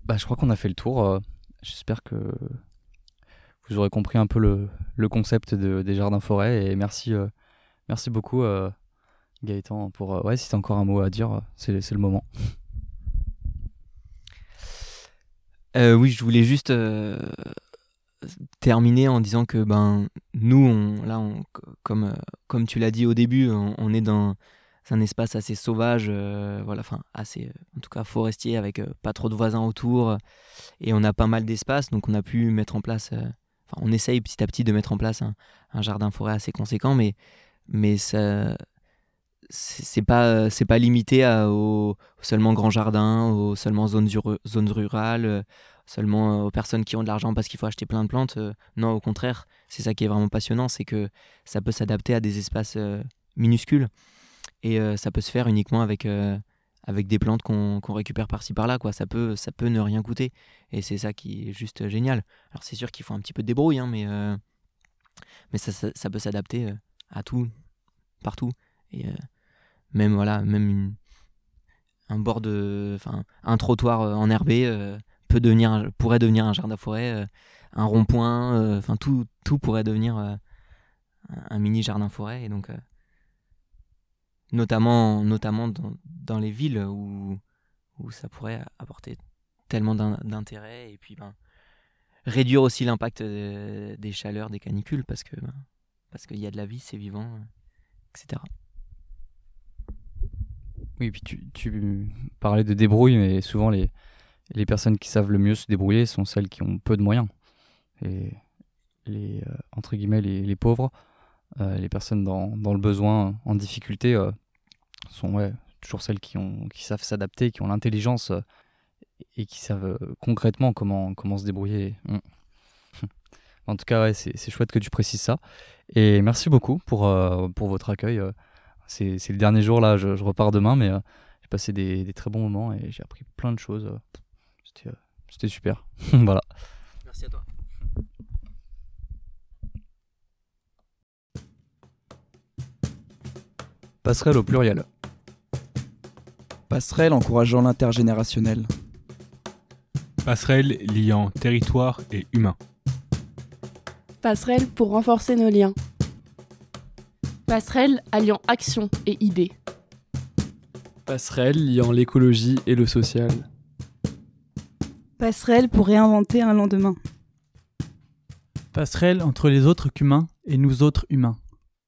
Speaker 1: bah, je crois qu'on a fait le tour. Euh, j'espère que vous aurez compris un peu le, concept de, des jardins forêts et merci, euh, merci beaucoup euh, Gaëtan pour euh, ouais si t'as encore un mot à dire c'est le moment.
Speaker 2: oui je voulais juste terminer en disant que ben nous là comme comme tu l'as dit au début on, est dans un espace assez sauvage voilà enfin assez en tout cas forestier avec pas trop de voisins autour et on a pas mal d'espace donc on a pu mettre en place on essaye petit à petit de mettre en place un, jardin forêt assez conséquent, mais, mais ça, c'est pas c'est pas limité à, seulement grands jardins, aux seulement zones, zones rurales, euh, seulement aux personnes qui ont de l'argent parce qu'il faut acheter plein de plantes. Euh, non, au contraire, c'est ça qui est vraiment passionnant, c'est que ça peut s'adapter à des espaces euh, minuscules et ça peut se faire uniquement avec avec des plantes qu'on récupère par-ci par-là. quoi. Ça peut, ça peut ne rien coûter. Et c'est ça qui est juste génial. Alors c'est sûr qu'il faut un petit peu de débrouille, hein, mais, euh, mais ça, ça, peut s'adapter euh, à tout, partout. Euh, même, voilà, même un bord de. Enfin, un trottoir enherbé peut devenir, pourrait devenir un jardin forêt, un rond-point, enfin tout, tout pourrait devenir un mini jardin forêt. Et donc notamment, notamment dans, les villes où, où ça pourrait apporter tellement d'intérêt et puis ben, réduire aussi l'impact euh, des chaleurs, des canicules parce que ben, parce qu'il y a de la vie, c'est vivant, etc.
Speaker 1: Oui, puis tu, parlais de débrouille, mais souvent les, les personnes qui savent le mieux se débrouiller sont celles qui ont peu de moyens. Et les, euh, entre guillemets, les, pauvres, euh, les personnes dans, dans, le besoin, en difficulté, euh, sont ouais, toujours celles qui, ont, qui savent s'adapter, qui ont l'intelligence et qui savent concrètement comment, comment se débrouiller. Mm. (laughs) en tout cas, ouais, c'est chouette que tu précises ça. Et merci beaucoup pour, pour votre accueil. C'est le dernier jour, là, je, je repars demain, mais j'ai passé des, des, très bons moments et j'ai appris plein de choses. C'était super. (laughs) voilà.
Speaker 2: Merci à toi.
Speaker 1: Passerelle au pluriel.
Speaker 3: Passerelle encourageant l'intergénérationnel.
Speaker 4: Passerelle liant territoire et humain.
Speaker 5: Passerelle pour renforcer nos liens. Passerelle alliant action et idées.
Speaker 6: Passerelle liant l'écologie et le social.
Speaker 7: Passerelle pour réinventer un lendemain.
Speaker 8: Passerelle entre les autres humains et nous autres humains.